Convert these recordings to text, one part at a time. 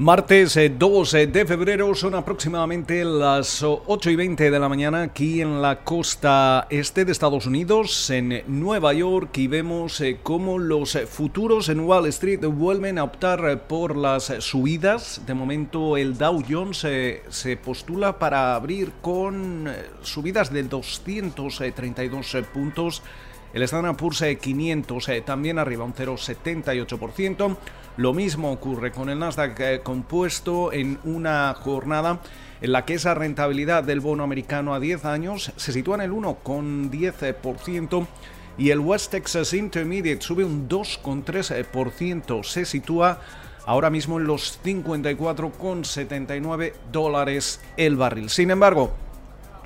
Martes 2 eh, de febrero son aproximadamente las 8 y 20 de la mañana aquí en la costa este de Estados Unidos, en Nueva York, y vemos eh, cómo los futuros en Wall Street vuelven a optar por las subidas. De momento el Dow Jones eh, se postula para abrir con subidas de 232 puntos. El Standard Poor's 500 también arriba un 0,78%. Lo mismo ocurre con el Nasdaq eh, compuesto en una jornada en la que esa rentabilidad del bono americano a 10 años se sitúa en el 1,10% y el West Texas Intermediate sube un 2,3%, se sitúa ahora mismo en los 54,79 dólares el barril. Sin embargo,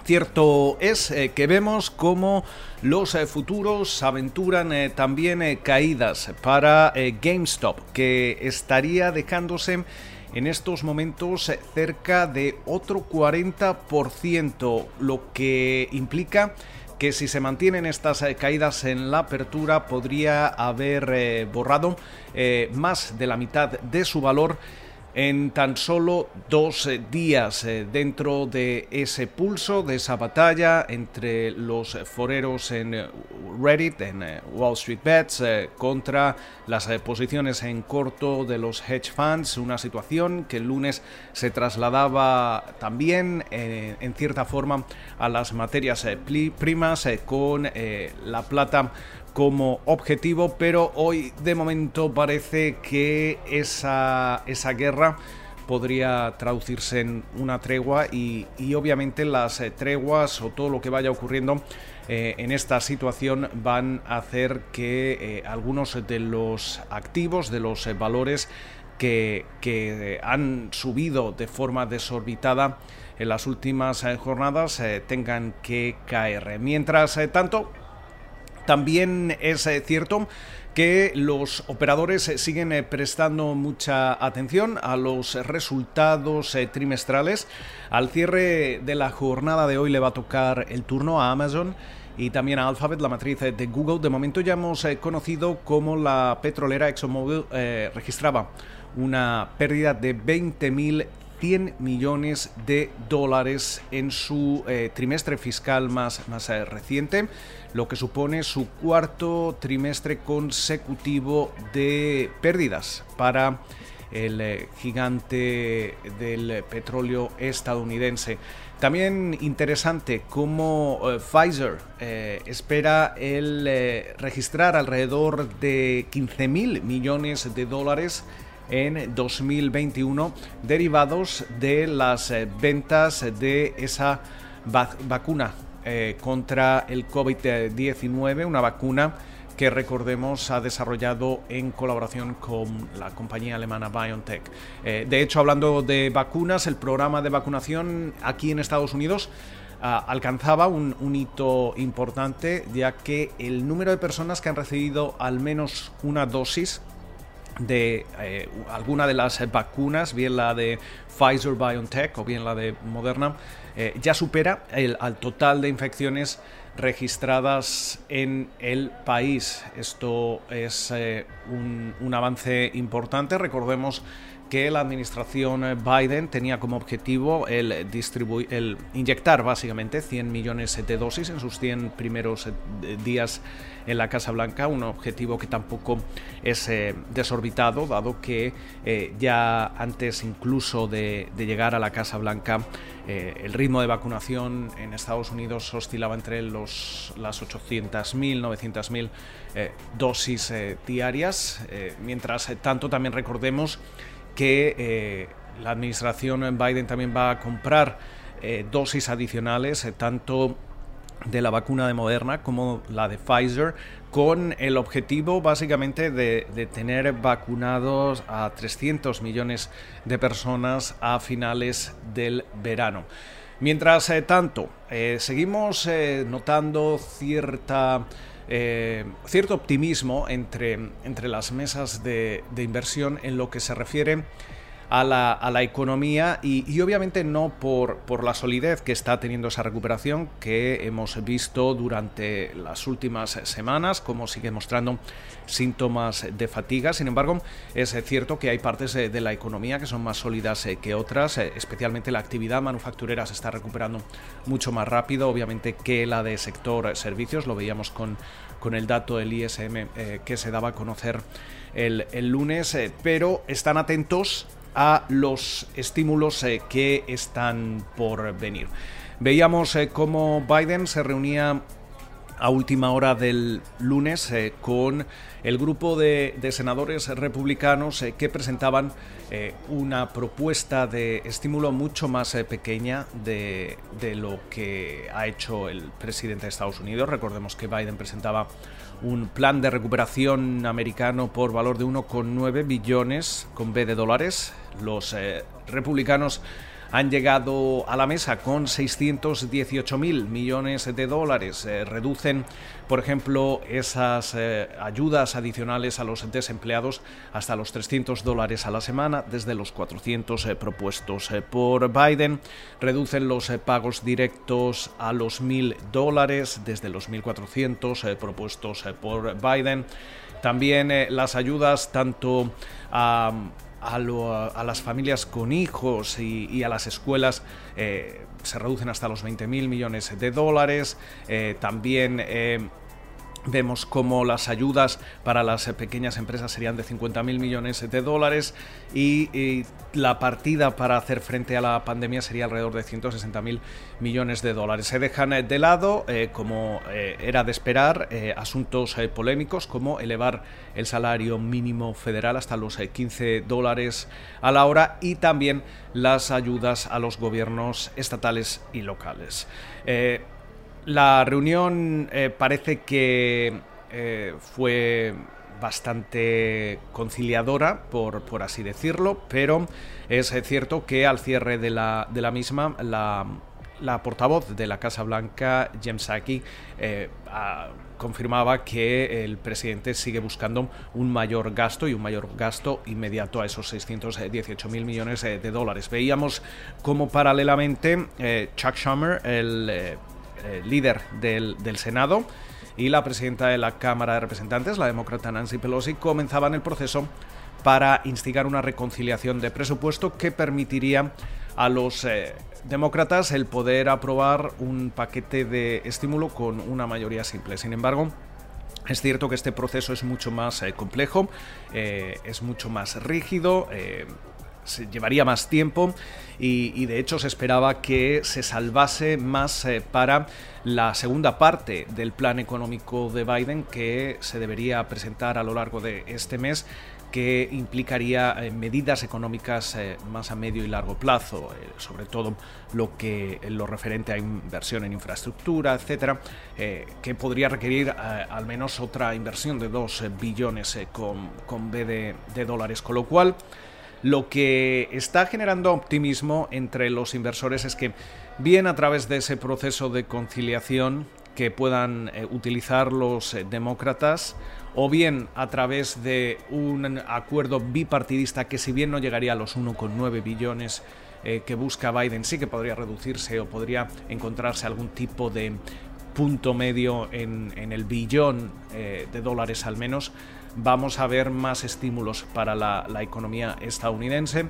Cierto es eh, que vemos cómo los eh, futuros aventuran eh, también caídas para GameStop, que estaría dejándose en estos momentos cerca de otro 40%, lo que implica que si se mantienen estas caídas en la apertura podría haber borrado más de la mitad de su valor en tan solo dos eh, días eh, dentro de ese pulso, de esa batalla entre los foreros en eh, Reddit, en Wall Street Bets, contra las posiciones en corto de los hedge funds, una situación que el lunes se trasladaba también en cierta forma a las materias primas con la plata como objetivo, pero hoy de momento parece que esa, esa guerra podría traducirse en una tregua y, obviamente las eh, treguas o todo lo que vaya ocurriendo eh, en esta situación van a hacer que eh, algunos de los activos, de los valores que, que, han subido de forma desorbitada en las últimas jornadas tengan que caer. Mientras tanto, también es eh, cierto que los operadores eh, siguen eh, prestando mucha atención a los resultados trimestrales. Al cierre de la jornada de hoy le va a tocar el turno a Amazon y también a Alphabet, la matriz de Google. De momento ya hemos conocido cómo la petrolera ExxonMobil registraba una pérdida de 20.000 100 millones de dólares en su eh, trimestre fiscal más, más eh, reciente, lo que supone su cuarto trimestre consecutivo de pérdidas para el eh, gigante del petróleo estadounidense. También interesante cómo Pfizer espera el registrar alrededor de 15 mil millones de dólares en 2021 derivados de las eh, ventas de esa vacuna eh, contra el COVID-19, una vacuna que recordemos ha desarrollado en colaboración con la compañía alemana BioNTech. Eh, de hecho, hablando de vacunas, el programa de vacunación aquí en Estados Unidos ah, alcanzaba un, un, hito importante, ya que el número de personas que han recibido al menos una dosis de eh, alguna de las vacunas, bien la de Pfizer BioNTech o bien la de Moderna, eh, ya supera el, al total de infecciones registradas en el país. Esto es eh, un, un, avance importante. Recordemos que la administración Biden tenía como objetivo el, el inyectar básicamente 100 millones de dosis en sus 100 primeros eh, días en la Casa Blanca, un objetivo que tampoco es eh, desorbitado, dado que eh, ya antes incluso de, llegar a la Casa Blanca el ritmo de vacunación en Estados Unidos oscilaba entre los, las 800.000, 900.000 dosis diarias. mientras tanto, también recordemos que eh, la administración Biden también va a comprar eh, dosis adicionales, eh, tanto de la vacuna de Moderna como la de Pfizer, con el objetivo básicamente de, tener vacunados a 300 millones de personas a finales del verano. Mientras tanto, seguimos notando cierta eh, cierto optimismo entre, entre las mesas de, inversión en lo que se refiere a la economía y, obviamente no por, por la solidez que está teniendo esa recuperación que hemos visto durante las últimas semanas, como sigue mostrando síntomas de fatiga. Sin embargo, es cierto que hay partes de la economía que son más sólidas eh, que otras, eh, especialmente la actividad manufacturera se está recuperando mucho más rápido, obviamente, que la de sector servicios. Lo veíamos con, con el dato del ISM eh, que se daba a conocer el, el lunes, pero están atentos a los estímulos eh, que están por venir. Veíamos eh, cómo Biden se reunía a última hora del lunes eh, con el grupo de, senadores republicanos que presentaban una propuesta de estímulo mucho más pequeña de, de, lo que ha hecho el presidente de Estados Unidos. Recordemos que Biden presentaba un plan de recuperación americano por valor de 1,9 billones con B de dólares. Los eh, republicanos han llegado a la mesa con 618 mil millones de dólares. Eh, reducen, por ejemplo, esas eh, ayudas adicionales a los desempleados hasta los 300 dólares a la semana, desde los 400 eh, propuestos por Biden. Reducen los pagos directos a los mil dólares, desde los 1.400 propuestos por Biden. También las ayudas tanto a a, las familias con hijos y, a las escuelas eh, se reducen hasta los 20.000 millones de dólares. Eh, también eh, Vemos cómo las ayudas para las pequeñas empresas serían de 50.000 millones de dólares y, la partida para hacer frente a la pandemia sería alrededor de 160.000 millones de dólares. Se dejan de lado, eh, como eh, era de esperar, eh, asuntos polémicos como elevar el salario mínimo federal hasta los 15 dólares a la hora y también las ayudas a los gobiernos estatales y locales. La reunión eh, parece que eh, fue bastante conciliadora, por, por, así decirlo, pero es cierto que al cierre de la, de la misma, la, la, portavoz de la Casa Blanca, Jem Psaki, eh, confirmaba que el presidente sigue buscando un mayor gasto y un mayor gasto inmediato a esos 618 mil millones de dólares. Veíamos como paralelamente Chuck Schumer, el eh, líder del, Senado y la presidenta de la Cámara de Representantes, la demócrata Nancy Pelosi, comenzaban el proceso para instigar una reconciliación de presupuesto que permitiría a los eh, demócratas el poder aprobar un paquete de estímulo con una mayoría simple. Sin embargo, es cierto que este proceso es mucho más eh, complejo, es mucho más rígido, se llevaría más tiempo y, de hecho se esperaba que se salvase más eh, para la segunda parte del plan económico de Biden que se debería presentar a lo largo de este mes que implicaría eh, medidas económicas eh, más a medio y largo plazo, sobre todo lo que lo referente a inversión en infraestructura, etcétera, que podría requerir al menos otra inversión de 2 billones con, con B de, de dólares, con lo cual lo que está generando optimismo entre los inversores es que bien a través de ese proceso de conciliación que puedan eh, utilizar los eh, demócratas o bien a través de un acuerdo bipartidista que si bien no llegaría a los 1,9 billones eh, que busca Biden, sí que podría reducirse o podría encontrarse algún tipo de punto medio en, el billón de dólares al menos, vamos a ver más estímulos para la, economía estadounidense,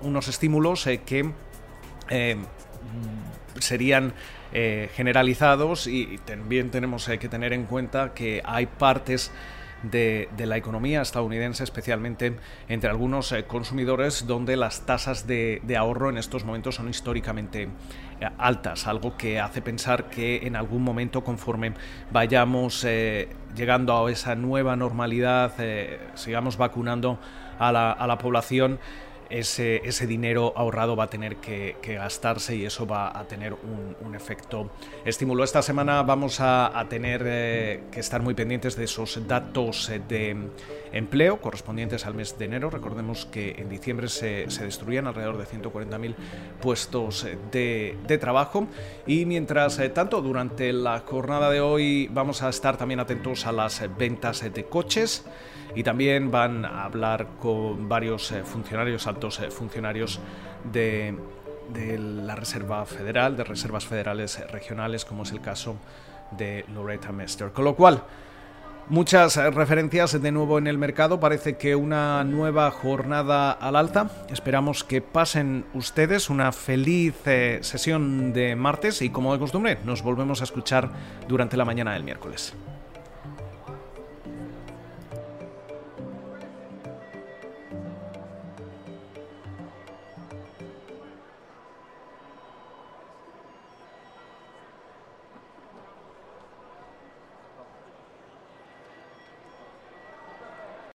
unos estímulos eh, que eh, serían eh, generalizados y también tenemos que tener en cuenta que hay partes de, la economía estadounidense, especialmente entre algunos eh, consumidores, donde las tasas de, ahorro en estos momentos son históricamente eh, altas, algo que hace pensar que en algún momento, conforme vayamos eh, llegando a esa nueva normalidad, sigamos vacunando a la, población, ese, ese, dinero ahorrado va a tener que, gastarse y eso va a tener un, efecto estímulo. Esta semana vamos a, tener eh, que estar muy pendientes de esos datos eh, de empleo correspondientes al mes de enero. Recordemos que en diciembre se, destruían alrededor de 140.000 puestos de, de, trabajo y mientras tanto durante la jornada de hoy vamos a estar también atentos a las ventas de coches y también van a hablar con varios eh, funcionarios, altos eh, funcionarios de, la Reserva Federal, de reservas federales regionales, como es el caso de Loretta Mester. Con lo cual, Muchas eh, referencias de nuevo en el mercado. Parece que una nueva jornada al alta. Esperamos que pasen ustedes una feliz sesión de martes y como de costumbre nos volvemos a escuchar durante la mañana del miércoles.